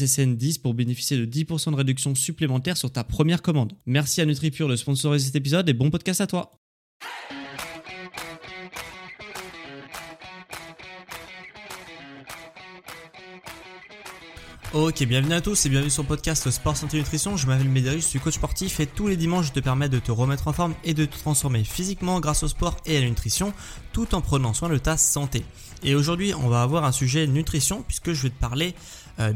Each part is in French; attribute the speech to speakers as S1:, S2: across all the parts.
S1: SSN10 pour bénéficier de 10% de réduction supplémentaire sur ta première commande. Merci à NutriPure de sponsoriser cet épisode et bon podcast à toi. Ok, bienvenue à tous et bienvenue sur le podcast Sport Santé Nutrition. Je m'appelle Médéric, je suis coach sportif et tous les dimanches je te permets de te remettre en forme et de te transformer physiquement grâce au sport et à la nutrition tout en prenant soin de ta santé. Et aujourd'hui, on va avoir un sujet nutrition puisque je vais te parler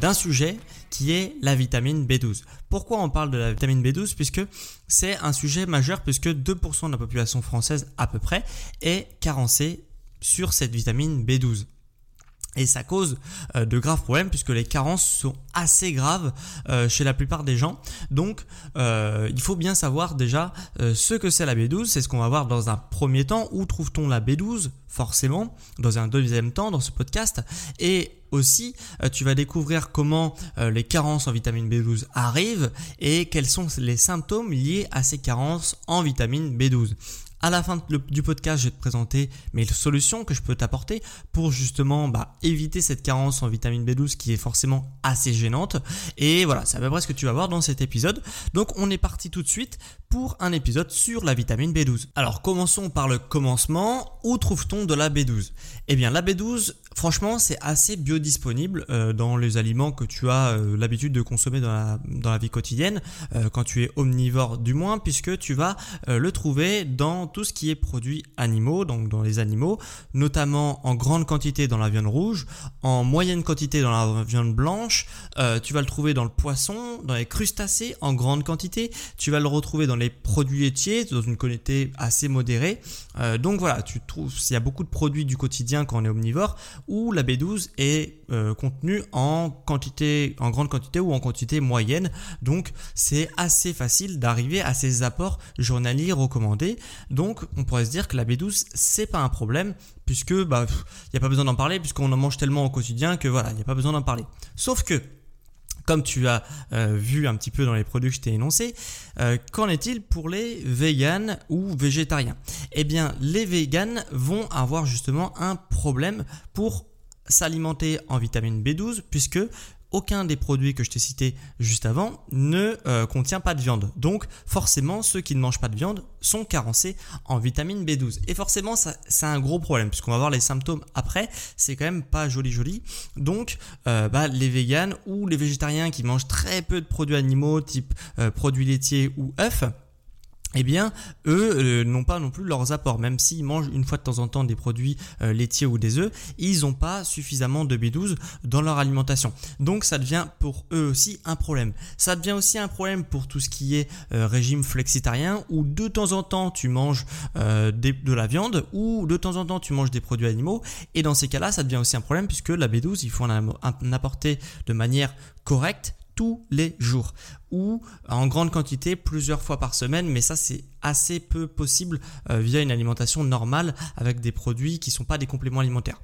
S1: d'un sujet qui est la vitamine B12. Pourquoi on parle de la vitamine B12? Puisque c'est un sujet majeur puisque 2% de la population française à peu près est carencée sur cette vitamine B12. Et ça cause euh, de graves problèmes puisque les carences sont assez graves euh, chez la plupart des gens. Donc euh, il faut bien savoir déjà ce que c'est la B12. C'est ce qu'on va voir dans un premier temps. Où trouve-t-on la B12 Forcément, dans un deuxième temps dans ce podcast. Et aussi, tu vas découvrir comment les carences en vitamine B12 arrivent et quels sont les symptômes liés à ces carences en vitamine B12. À la fin du podcast, je vais te présenter mes solutions que je peux t'apporter pour justement bah, éviter cette carence en vitamine B12 qui est forcément assez gênante. Et voilà, c'est à peu près ce que tu vas voir dans cet épisode. Donc on est parti tout de suite pour un épisode sur la vitamine B12. Alors commençons par le commencement. Où trouve-t-on de la B12? Eh bien la B12, franchement, c'est assez biodisponible euh, dans les aliments que tu as euh, l'habitude de consommer dans la, vie quotidienne, euh, quand tu es omnivore du moins, puisque tu vas le trouver dans tout ce qui est produits animaux, donc dans les animaux, notamment en grande quantité dans la viande rouge, en moyenne quantité dans la viande blanche, euh, tu vas le trouver dans le poisson, dans les crustacés en grande quantité, tu vas le retrouver dans les produits laitiers dans une quantité assez modérée. Euh, donc voilà, tu trouves, il y a beaucoup de produits du quotidien quand on est omnivore où la B12 est euh, contenue en quantité, en grande quantité ou en quantité moyenne. Donc c'est assez facile d'arriver à ces apports journaliers recommandés. Donc on pourrait se dire que la B12 c'est pas un problème puisque bah il n'y a pas besoin d'en parler puisqu'on en mange tellement au quotidien que voilà, il n'y a pas besoin d'en parler. Sauf que comme tu as euh, vu un petit peu dans les produits que je t'ai énoncés, euh, qu'en est-il pour les véganes ou végétariens? Eh bien, les véganes vont avoir justement un problème pour s'alimenter en vitamine B12 puisque aucun des produits que je t'ai cités juste avant ne euh, contient pas de viande. Donc forcément, ceux qui ne mangent pas de viande sont carencés en vitamine B12. Et forcément, ça, c'est un gros problème, puisqu'on va voir les symptômes après. C'est quand même pas joli joli. Donc euh, bah, les véganes ou les végétariens qui mangent très peu de produits animaux, type euh, produits laitiers ou œufs, eh bien, eux euh, n'ont pas non plus leurs apports. Même s'ils mangent une fois de temps en temps des produits euh, laitiers ou des œufs, ils n'ont pas suffisamment de B12 dans leur alimentation. Donc, ça devient pour eux aussi un problème. Ça devient aussi un problème pour tout ce qui est euh, régime flexitarien, où de temps en temps tu manges de la viande, ou de temps en temps tu manges des produits animaux. Et dans ces cas-là, ça devient aussi un problème puisque la B12, il faut en apporter de manière correcte tous les jours ou en grande quantité plusieurs fois par semaine mais ça c'est assez peu possible euh, via une alimentation normale avec des produits qui ne sont pas des compléments alimentaires.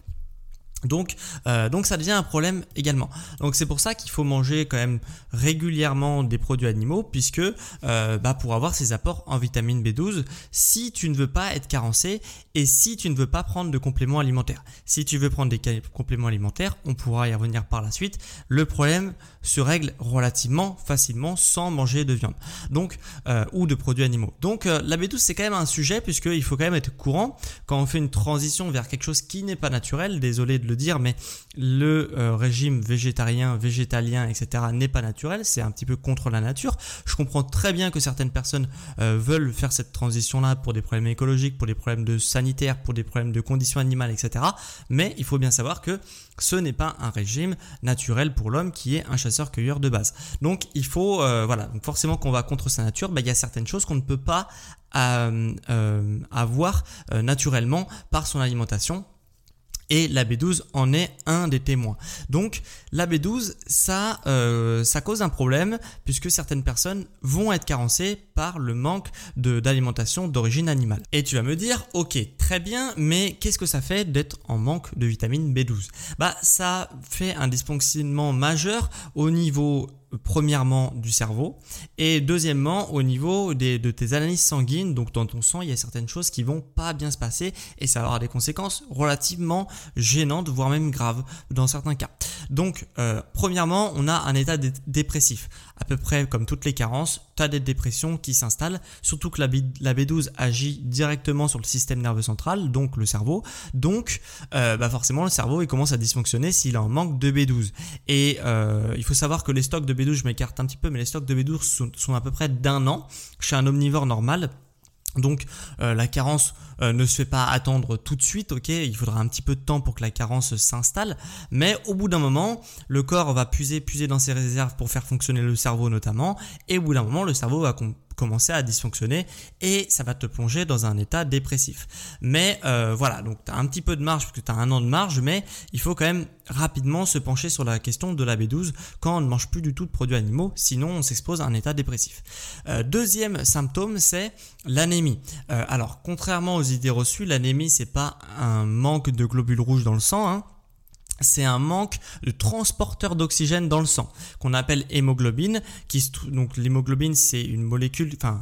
S1: Donc, euh, donc ça devient un problème également. Donc c'est pour ça qu'il faut manger quand même régulièrement des produits animaux puisque euh, bah, pour avoir ces apports en vitamine B12 si tu ne veux pas être carencé et si tu ne veux pas prendre de compléments alimentaires. Si tu veux prendre des compléments alimentaires, on pourra y revenir par la suite. Le problème se règle relativement facilement sans manger de viande. Donc euh, ou de produits animaux. Donc la B12 c'est quand même un sujet puisqu'il faut quand même être courant quand on fait une transition vers quelque chose qui n'est pas naturel. Désolé de dire, mais le euh, régime végétarien, végétalien, etc. n'est pas naturel, c'est un petit peu contre la nature. Je comprends très bien que certaines personnes euh, veulent faire cette transition-là pour des problèmes écologiques, pour des problèmes de sanitaires, pour des problèmes de conditions animales, etc. Mais il faut bien savoir que ce n'est pas un régime naturel pour l'homme qui est un chasseur-cueilleur de base. Donc il faut, euh, voilà, donc forcément qu'on va contre sa nature, bah, il y a certaines choses qu'on ne peut pas avoir naturellement par son alimentation et la B12 en est un des témoins. Donc la B12, ça, euh, ça cause un problème puisque certaines personnes vont être carencées par le manque d'alimentation d'origine animale. Et tu vas me dire, ok, très bien, mais qu'est-ce que ça fait d'être en manque de vitamine B12 Bah ça fait un dysfonctionnement majeur au niveau premièrement du cerveau et deuxièmement au niveau des, de tes analyses sanguines donc dans ton sang il y a certaines choses qui vont pas bien se passer et ça aura des conséquences relativement gênantes voire même graves dans certains cas donc euh, premièrement on a un état dépressif. À peu près comme toutes les carences tu as des dépressions qui s'installent surtout que la, B, la B12 agit directement sur le système nerveux central donc le cerveau. Donc euh, bah forcément le cerveau il commence à dysfonctionner s'il en manque de B12 et euh, il faut savoir que les stocks de B12, je m'écarte un petit peu, mais les stocks de B12 sont, à peu près d'un an chez un omnivore normal. Donc euh, la carence euh, ne se fait pas attendre tout de suite, ok? Il faudra un petit peu de temps pour que la carence s'installe, mais au bout d'un moment, le corps va puiser, puiser dans ses réserves pour faire fonctionner le cerveau notamment, et au bout d'un moment, le cerveau va commencer à dysfonctionner et ça va te plonger dans un état dépressif. Mais euh, voilà, donc tu as un petit peu de marge parce que tu as un an de marge, mais il faut quand même rapidement se pencher sur la question de la B12 quand on ne mange plus du tout de produits animaux, sinon on s'expose à un état dépressif. Euh, deuxième symptôme, c'est l'anémie. Euh, alors, contrairement aux idées reçues, l'anémie c'est pas un manque de globules rouges dans le sang, hein, c'est un manque de transporteur d'oxygène dans le sang qu'on appelle hémoglobine. Qui donc l'hémoglobine c'est une molécule, enfin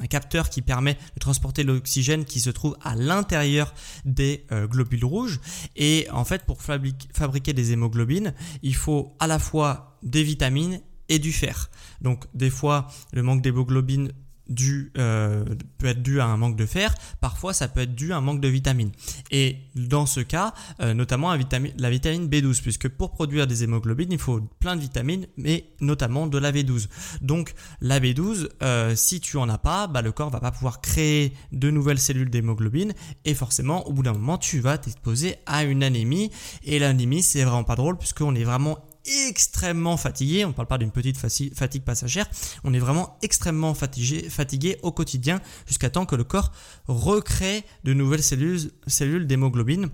S1: un, capteur qui permet de transporter l'oxygène qui se trouve à l'intérieur des euh, globules rouges. Et en fait pour fabriquer des hémoglobines, il faut à la fois des vitamines et du fer. Donc des fois le manque d'hémoglobine dû, euh, peut être dû à un manque de fer, parfois ça peut être dû à un manque de vitamines. Et dans ce cas, euh, notamment la vitamine, la vitamine B12, puisque pour produire des hémoglobines, il faut plein de vitamines, mais notamment de la B12. Donc la B12, euh, si tu en as pas, bah, le corps va pas pouvoir créer de nouvelles cellules d'hémoglobine, et forcément, au bout d'un moment, tu vas t'exposer à une anémie. Et l'anémie, c'est vraiment pas drôle, puisqu'on est vraiment extrêmement fatigué, on ne parle pas d'une petite fatigue passagère, on est vraiment extrêmement fatigué, fatigué au quotidien jusqu'à temps que le corps recrée de nouvelles cellules, cellules d'hémoglobine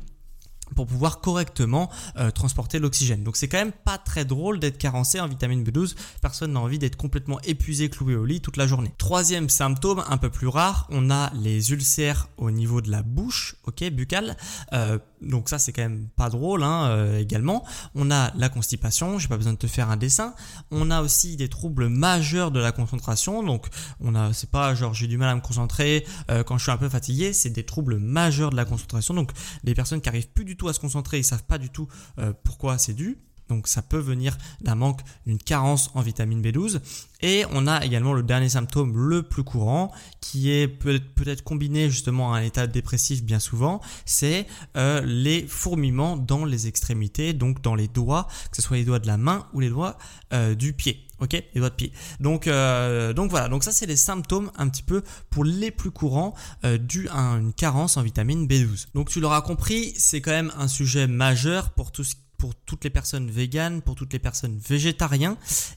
S1: pour pouvoir correctement euh, transporter l'oxygène. Donc c'est quand même pas très drôle d'être carencé en vitamine B12. Personne n'a envie d'être complètement épuisé, cloué au lit toute la journée. Troisième symptôme, un peu plus rare, on a les ulcères au niveau de la bouche, ok, buccale. Euh, donc ça c'est quand même pas drôle hein, euh, également. On a la constipation, j'ai pas besoin de te faire un dessin. On a aussi des troubles majeurs de la concentration. Donc on a, c'est pas genre j'ai du mal à me concentrer quand je suis un peu fatigué, c'est des troubles majeurs de la concentration. Donc des personnes qui arrivent plus du tout à se concentrer, ils savent pas du tout euh, pourquoi c'est dû. Donc ça peut venir d'un manque, d'une carence en vitamine B12. Et on a également le dernier symptôme le plus courant, qui est peut-être combiné justement à un état dépressif bien souvent, c'est euh, les fourmillements dans les extrémités, donc dans les doigts, que ce soit les doigts de la main ou les doigts euh, du pied ok? Les doigts de pied. Donc euh, donc voilà. Donc ça c'est les symptômes un petit peu pour les plus courants dus à une carence en vitamine B12 donc tu l'auras compris c'est quand même un sujet majeur pour tout pour toutes les personnes véganes, pour toutes les personnes végétariens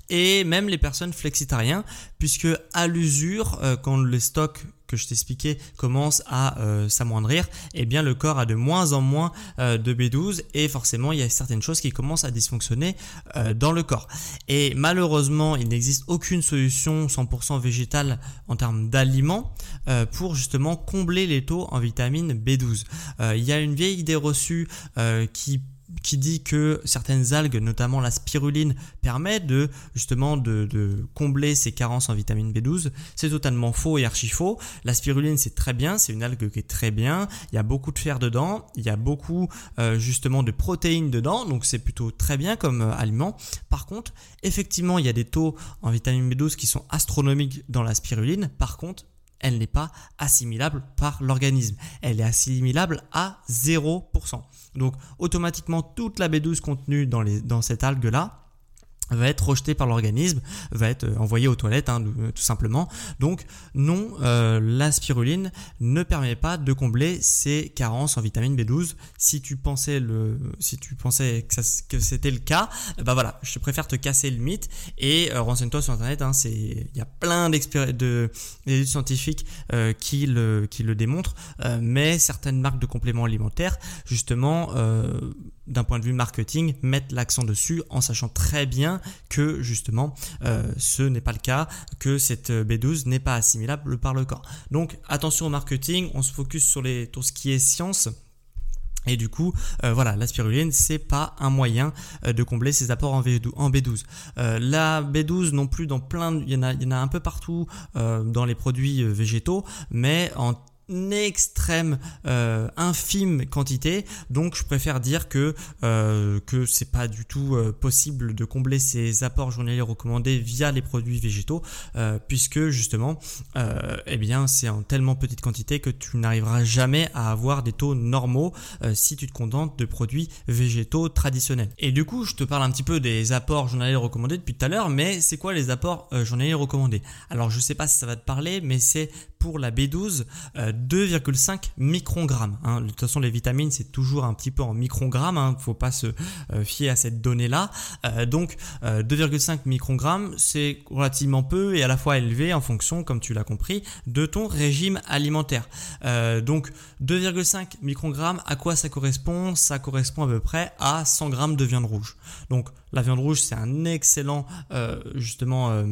S1: et même les personnes flexitariens, puisque à l'usure, euh, quand les stocks que je t'expliquais commence à euh, s'amoindrir, eh bien le corps a de moins en moins euh, de B12 et forcément il y a certaines choses qui commencent à dysfonctionner dans le corps. Et malheureusement, il n'existe aucune solution 100% végétale en termes d'aliments pour justement combler les taux en vitamine B12. il y a une vieille idée reçue qui qui dit que certaines algues, notamment la spiruline, permettent de justement de, combler ces carences en vitamine B12. C'est totalement faux et archi faux. La spiruline c'est très bien, c'est une algue qui est très bien. Il y a beaucoup de fer dedans, il y a beaucoup euh, justement de protéines dedans, donc c'est plutôt très bien comme euh, aliment. Par contre, effectivement, il y a des taux en vitamine B12 qui sont astronomiques dans la spiruline. Par contre, elle n'est pas assimilable par l'organisme. Elle est assimilable à 0%. Donc automatiquement toute la B12 contenue dans, dans cette algue-là, va être rejeté par l'organisme, va être euh, envoyé aux toilettes hein, euh, tout simplement. Donc non, euh, la spiruline ne permet pas de combler ces carences en vitamine B12. Si tu pensais le, si tu pensais que, c'était le cas, bah voilà, je préfère te casser le mythe et renseigne-toi sur internet. Hein, c'est, il y a plein d'études scientifiques qui le qui le démontrent, mais certaines marques de compléments alimentaires justement d'un point de vue marketing, mettre l'accent dessus en sachant très bien que justement euh, ce n'est pas le cas, que cette B12 n'est pas assimilable par le corps. Donc attention au marketing, on se focus sur les, tout ce qui est science. Et du coup, euh, voilà, la spiruline, c'est pas un moyen euh, de combler ses apports en, B12. la B12 non plus dans plein, il y y en a un peu partout dans les produits végétaux, mais en extrême euh, infime quantité. Donc je préfère dire que euh, que c'est pas du tout euh, possible de combler ces apports journaliers recommandés via les produits végétaux puisque justement eh bien c'est en tellement petite quantité que tu n'arriveras jamais à avoir des taux normaux si tu te contentes de produits végétaux traditionnels. Et du coup je te parle un petit peu des apports journaliers recommandés depuis tout à l'heure mais c'est quoi les apports journaliers recommandés? Alors je sais pas si ça va te parler mais c'est pour la B12 2,5 microgrammes. Hein. De toute façon, les vitamines, c'est toujours un petit peu en microgrammes. Il hein. ne faut pas se euh, fier à cette donnée-là. Euh, donc, 2,5 euh, microgrammes, c'est relativement peu et à la fois élevé en fonction, comme tu l'as compris, de ton régime alimentaire. donc, 2,5 microgrammes, à quoi ça correspond? Ça correspond à peu près à 100 grammes de viande rouge. Donc, la viande rouge, c'est un excellent justement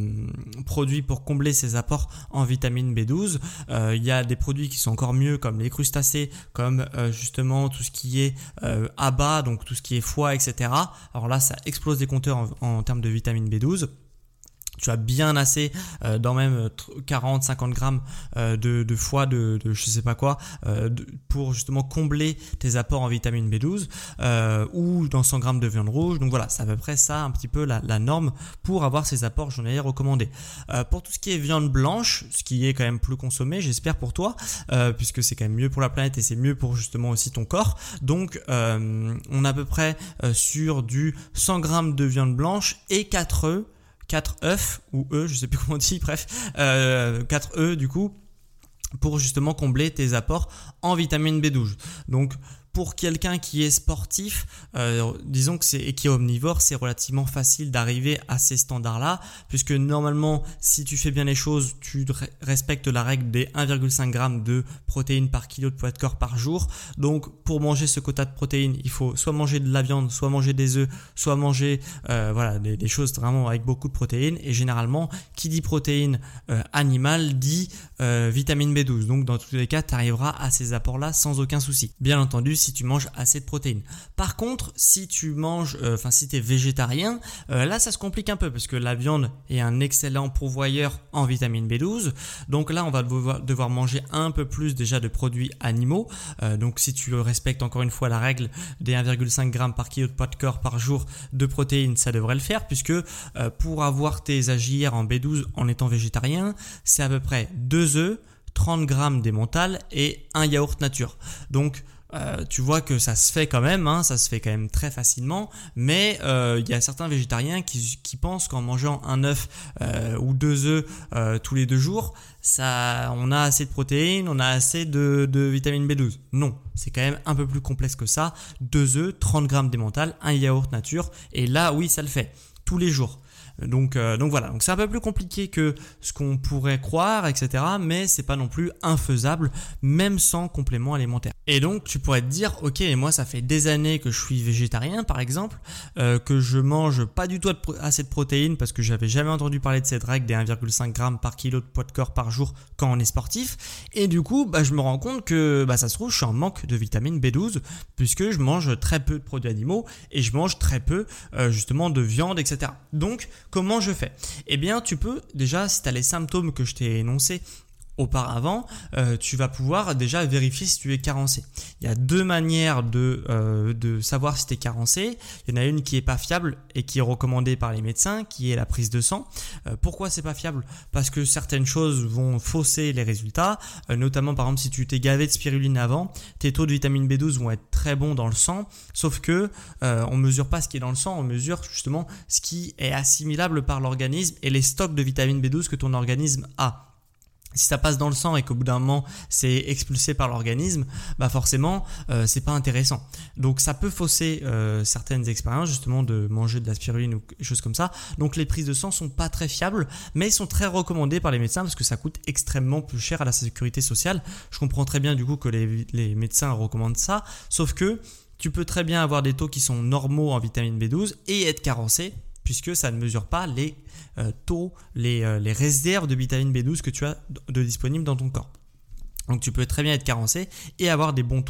S1: produit pour combler ses apports en vitamine B12. Il y a des produits qui sont encore mieux comme les crustacés, comme euh, justement tout ce qui est euh, abat, donc tout ce qui est foie, etc. Alors là, ça explose des compteurs en termes de vitamine B12 tu as bien assez euh, dans même 40-50 grammes euh, de, foie de, de, je sais pas quoi euh, pour justement combler tes apports en vitamine B12 ou dans 100 grammes de viande rouge. Donc voilà c'est à peu près ça un petit peu la, la norme pour avoir ces apports journaliers recommandés. Pour tout ce qui est viande blanche ce qui est quand même plus consommé j'espère pour toi puisque c'est quand même mieux pour la planète et c'est mieux pour justement aussi ton corps. Donc on est à peu près sur du 100 grammes de viande blanche et 4 œufs 4 œufs ou E, je sais plus comment on dit, bref, 4 euh, E du coup pour justement combler tes apports en vitamine B12. Donc pour quelqu'un qui est sportif, euh, disons que c'est et qui est omnivore, c'est relativement facile d'arriver à ces standards-là, puisque normalement, si tu fais bien les choses, tu respectes la règle des 1,5 g de protéines par kilo de poids de corps par jour. Donc, pour manger ce quota de protéines, il faut soit manger de la viande, soit manger des œufs, soit manger euh, voilà des, choses vraiment avec beaucoup de protéines. Et généralement, qui dit protéines euh, animales dit vitamine B12. Donc, dans tous les cas, tu arriveras à ces apports-là sans aucun souci. Bien entendu, si tu manges assez de protéines. Par contre, si tu manges, euh, enfin si tu es végétarien, euh, là ça se complique un peu parce que la viande est un excellent pourvoyeur en vitamine B12. Donc là, on va devoir, manger un peu plus déjà de produits animaux. Euh, donc si tu respectes encore une fois la règle des 1,5 g par kilo de poids de corps par jour de protéines, ça devrait le faire puisque pour avoir tes AGR en B12 en étant végétarien, c'est à peu près 2 œufs, 30 grammes d'émental et un yaourt nature. Donc euh, tu vois que ça se fait quand même, hein, ça se fait quand même très facilement, mais euh, il y a certains végétariens qui, pensent qu'en mangeant un œuf euh, ou deux œufs tous les deux jours, ça, on a assez de protéines, on a assez de, de vitamine B12. Non, c'est quand même un peu plus complexe que ça. Deux œufs, 30 grammes d'émental, un yaourt nature, et là oui ça le fait tous les jours. Donc, euh, donc voilà, donc c'est un peu plus compliqué que ce qu'on pourrait croire, etc. Mais c'est pas non plus infaisable, même sans complément alimentaire. Et donc tu pourrais te dire, ok, moi ça fait des années que je suis végétarien, par exemple, euh, que je mange pas du tout assez de protéines parce que j'avais jamais entendu parler de cette règle des 1,5 g par kilo de poids de corps par jour quand on est sportif. Et du coup, bah, je me rends compte que bah, ça se trouve, je suis en manque de vitamine B12 puisque je mange très peu de produits animaux et je mange très peu euh, justement de viande, etc. Donc Comment je fais? Eh bien, tu peux déjà, si tu as les symptômes que je t'ai énoncés, auparavant, euh, tu vas pouvoir déjà vérifier si tu es carencé. Il y a deux manières de, euh, de savoir si tu es carencé. Il y en a une qui est pas fiable et qui est recommandée par les médecins, qui est la prise de sang. Euh, pourquoi c'est pas fiable? Parce que certaines choses vont fausser les résultats, notamment par exemple si tu t'es gavé de spiruline avant, tes taux de vitamine B12 vont être très bons dans le sang, sauf que on mesure pas ce qui est dans le sang, on mesure justement ce qui est assimilable par l'organisme et les stocks de vitamine B12 que ton organisme a si ça passe dans le sang et qu'au bout d'un moment c'est expulsé par l'organisme, bah forcément euh, c'est pas intéressant. Donc ça peut fausser euh, certaines expériences justement de manger de la spiruline ou choses comme ça. Donc les prises de sang sont pas très fiables, mais sont très recommandées par les médecins parce que ça coûte extrêmement plus cher à la sécurité sociale. Je comprends très bien du coup que les, les médecins recommandent ça, sauf que tu peux très bien avoir des taux qui sont normaux en vitamine B12 et être carencé puisque ça ne mesure pas les euh, taux, les, euh, les réserves de vitamine B12 que tu as de disponibles dans ton corps. Donc tu peux très bien être carencé et avoir des bons,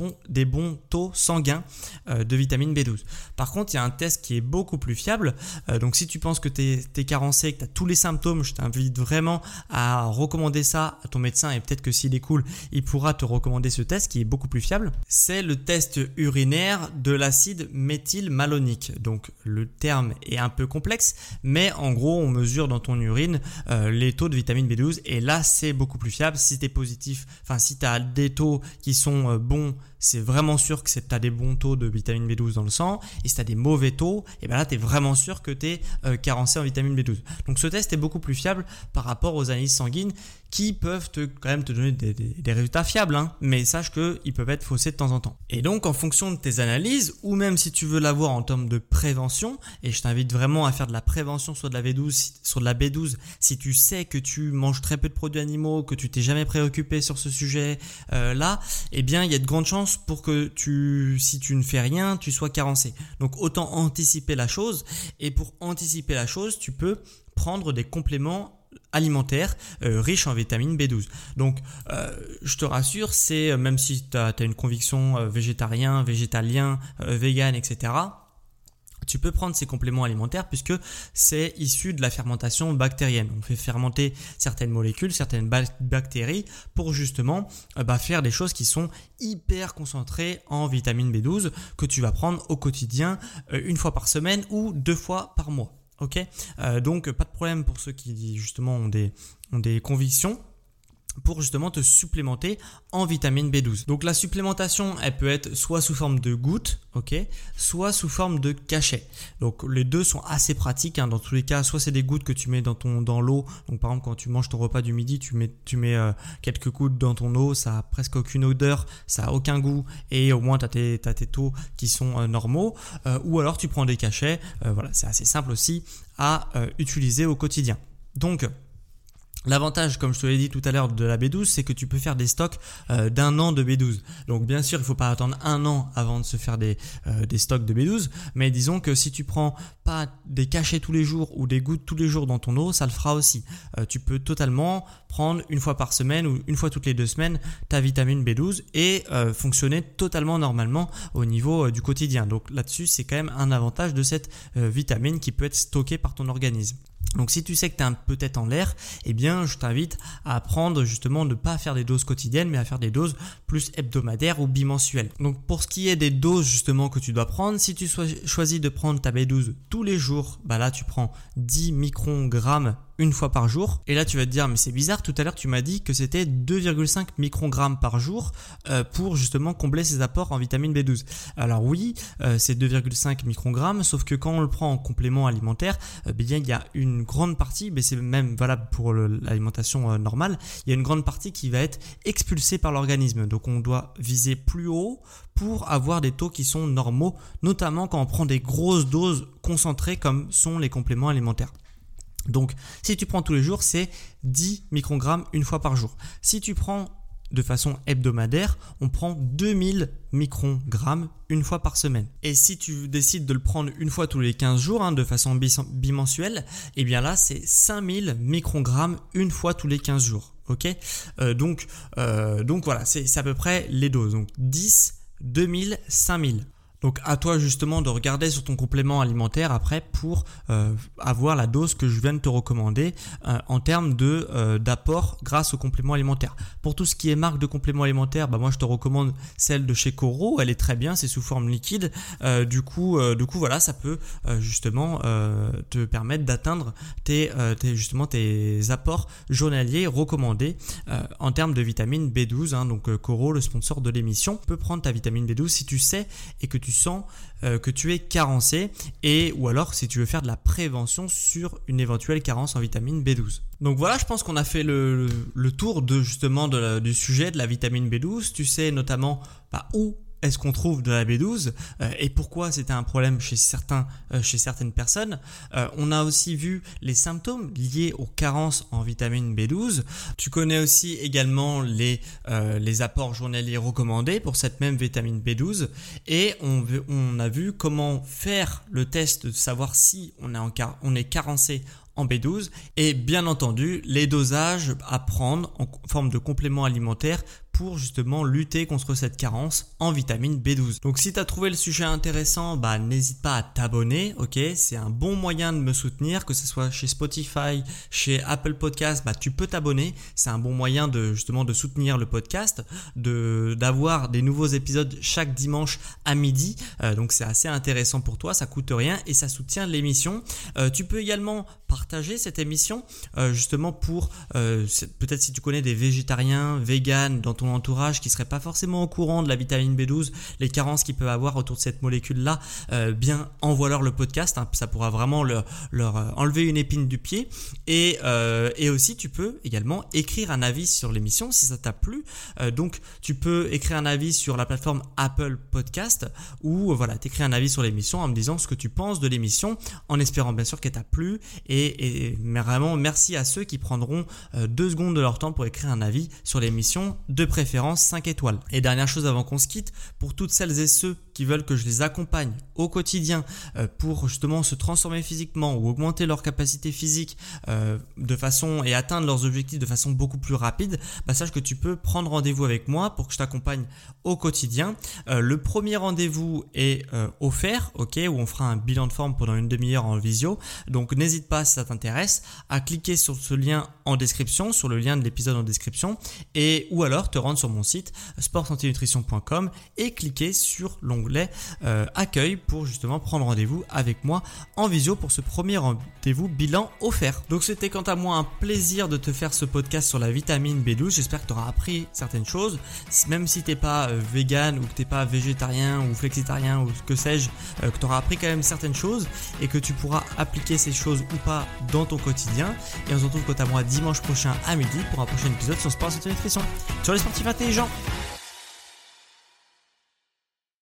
S1: taux sanguins euh, de vitamine B12. Par contre, il y a un test qui est beaucoup plus fiable. Euh, donc si tu penses que tu es, carencé, que tu as tous les symptômes, je t'invite vraiment à recommander ça à ton médecin et peut-être que s'il est cool, il pourra te recommander ce test qui est beaucoup plus fiable. C'est le test urinaire de l'acide méthylmalonique. Donc le terme est un peu complexe, mais en gros on mesure dans ton urine euh, les taux de vitamine B12 et là c'est beaucoup plus fiable. Si tu es positif, enfin si tu as des taux qui sont euh, bons c'est vraiment sûr que tu as des bons taux de vitamine B12 dans le sang. Et si tu as des mauvais taux, et eh ben là, tu es vraiment sûr que tu es euh, carencé en vitamine B12. Donc ce test est beaucoup plus fiable par rapport aux analyses sanguines qui peuvent te, quand même te donner des, résultats fiables, hein. mais sache qu'ils peuvent être faussés de temps en temps. Et donc en fonction de tes analyses, ou même si tu veux l'avoir en termes de prévention, et je t'invite vraiment à faire de la prévention sur de la B12, sur de la B12, si tu sais que tu manges très peu de produits animaux, que tu t'es jamais préoccupé sur ce sujet euh, eh bien il y a de grandes chances pour que si tu ne fais rien, tu sois carencé. Donc autant anticiper la chose. Et pour anticiper la chose, tu peux prendre des compléments alimentaires euh, riches en vitamine B12. Donc euh, je te rassure, c'est euh, même si tu as, une conviction végétarien, végétalien, vegan, etc tu peux prendre ces compléments alimentaires puisque c'est issu de la fermentation bactérienne. On fait fermenter certaines molécules, certaines bactéries pour justement euh, bah, faire des choses qui sont hyper concentrées en vitamine B12 que tu vas prendre au quotidien euh, une fois par semaine ou deux fois par mois. Ok, euh, donc pas de problème pour ceux qui justement ont ont des convictions pour justement te supplémenter en vitamine B12. Donc la supplémentation, elle peut être soit sous forme de gouttes, ok, soit sous forme de cachet. Donc les deux sont assez pratiques. Hein. Dans tous les cas, soit c'est des gouttes que tu mets dans ton dans l'eau. Donc par exemple quand tu manges ton repas du midi, tu mets tu mets euh, quelques gouttes dans ton eau, ça a presque aucune odeur, ça a aucun goût et au moins tu as tes, tes taux qui sont euh, normaux. Euh, ou alors tu prends des cachets. voilà, c'est assez simple aussi à utiliser au quotidien. Donc L'avantage, comme je te l'ai dit tout à l'heure, de la B12, c'est que tu peux faire des stocks euh, d'un an de B12. Donc bien sûr, il ne faut pas attendre un an avant de se faire des, euh, des, stocks de B12, mais disons que si tu prends pas des cachets tous les jours ou des gouttes tous les jours dans ton eau, ça le fera aussi. Euh, tu peux totalement prendre une fois par semaine ou une fois toutes les deux semaines ta vitamine B12 et fonctionner totalement normalement au niveau du quotidien. Donc là-dessus, c'est quand même un avantage de cette vitamine qui peut être stockée par ton organisme. Donc si tu sais que tu es peut-être en l'air, eh bien je t'invite à apprendre justement ne pas faire des doses quotidiennes mais à faire des doses plus hebdomadaires ou bimensuelles. Donc pour ce qui est des doses justement que tu dois prendre, si tu choisis de prendre ta B12 tous les jours, bah là tu prends 10 microgrammes une fois par jour. Et là, tu vas te dire, mais c'est bizarre, tout à l'heure, tu m'as dit que c'était 2,5 microgrammes par jour euh, pour justement combler ces apports en vitamine B12. Alors oui, euh, c'est 2,5 microgrammes, sauf que quand on le prend en complément alimentaire, euh, bien, il y a une grande partie, mais c'est même valable pour l'alimentation normale, il y a une grande partie qui va être expulsée par l'organisme. Donc on doit viser plus haut pour avoir des taux qui sont normaux, notamment quand on prend des grosses doses concentrées comme sont les compléments alimentaires. Donc, si tu prends tous les jours, c'est 10 microgrammes une fois par jour. Si tu prends de façon hebdomadaire, on prend 2000 microgrammes une fois par semaine. Et si tu décides de le prendre une fois tous les 15 jours, hein, de façon bimensuelle, eh bien là, c'est 5000 microgrammes une fois tous les 15 jours. Ok? Euh, donc, euh, donc voilà, c'est à peu près les doses. Donc 10, 2000, 5000. Donc à toi justement de regarder sur ton complément alimentaire après pour euh, avoir la dose que je viens de te recommander euh, en termes de euh, d'apport grâce au complément alimentaire. Pour tout ce qui est marque de complément alimentaire, bah moi je te recommande celle de chez Coro, elle est très bien, c'est sous forme liquide. du coup, du coup voilà, ça peut justement te permettre d'atteindre tes, justement tes apports journaliers recommandés en termes de vitamine B12. Hein. donc Coro, le sponsor de l'émission, peut prendre ta vitamine B12 si tu sais et que tu sens euh, que tu es carencé et ou alors si tu veux faire de la prévention sur une éventuelle carence en vitamine B12. Donc voilà, je pense qu'on a fait le, tour de justement du sujet de la vitamine B12. Tu sais notamment bah, où est-ce qu'on trouve de la B12 euh, et pourquoi c'était un problème chez, certains, euh, chez certaines personnes. Euh, on a aussi vu les symptômes liés aux carences en vitamine B12. Tu connais aussi également les, apports journaliers recommandés pour cette même vitamine B12 et on, a vu comment faire le test de savoir si on est carencé en B12 et bien entendu les dosages à prendre en forme de complément alimentaire pour justement lutter contre cette carence en vitamine B12. Donc si tu as trouvé le sujet intéressant, bah n'hésite pas à t'abonner, ok? C'est un bon moyen de me soutenir, que ce soit chez Spotify, chez Apple Podcast, bah tu peux t'abonner. C'est un bon moyen de justement de soutenir le podcast, de d'avoir des nouveaux épisodes chaque dimanche à midi. Euh, donc c'est assez intéressant pour toi, ça coûte rien et ça soutient l'émission. Euh, tu peux également partager cette émission euh, justement pour peut-être si tu connais des végétariens, véganes dans ton entourage qui serait pas forcément au courant de la vitamine B12, les carences qu'ils peuvent avoir autour de cette molécule-là, euh, bien envoie-leur le podcast. Hein. ça pourra vraiment leur, leur, euh, enlever une épine du pied. Et, euh, et aussi, tu peux également écrire un avis sur l'émission si ça t'a plu. donc, tu peux écrire un avis sur la plateforme Apple Podcast ou voilà, t'écris un avis sur l'émission en me disant ce que tu penses de l'émission, en espérant bien sûr qu'elle t'a plu. Et, et vraiment, merci à ceux qui prendront deux secondes de leur temps pour écrire un avis sur l'émission de préférence 5 étoiles. Et dernière chose avant qu'on se quitte, pour toutes celles et ceux qui veulent que je les accompagne au quotidien euh, pour justement se transformer physiquement ou augmenter leur capacité physique euh, de façon et atteindre leurs objectifs de façon beaucoup plus rapide, bah sache que tu peux prendre rendez-vous avec moi pour que je t'accompagne au quotidien. Euh, le premier rendez-vous est offert, ok, où on fera un bilan de forme pendant une demi-heure en visio. Donc n'hésite pas si ça t'intéresse à cliquer sur ce lien en description, sur le lien de l'épisode en description, et ou alors te sur mon site sportsantinutrition.com et cliquer sur l'onglet euh, accueil pour justement prendre rendez-vous avec moi en visio pour ce premier rendez-vous bilan offert. Donc c'était quant à moi un plaisir de te faire ce podcast sur la vitamine B12. J'espère que tu auras appris certaines choses. Même si t'es pas euh, vegan ou que t'es pas végétarien ou flexitarien ou que sais-je, euh, que tu auras appris quand même certaines choses et que tu pourras appliquer ces choses ou pas dans ton quotidien. Et on se retrouve quant à moi dimanche prochain à midi pour un prochain épisode sur Sport Santé Nutrition. Sur sportifs intelligents.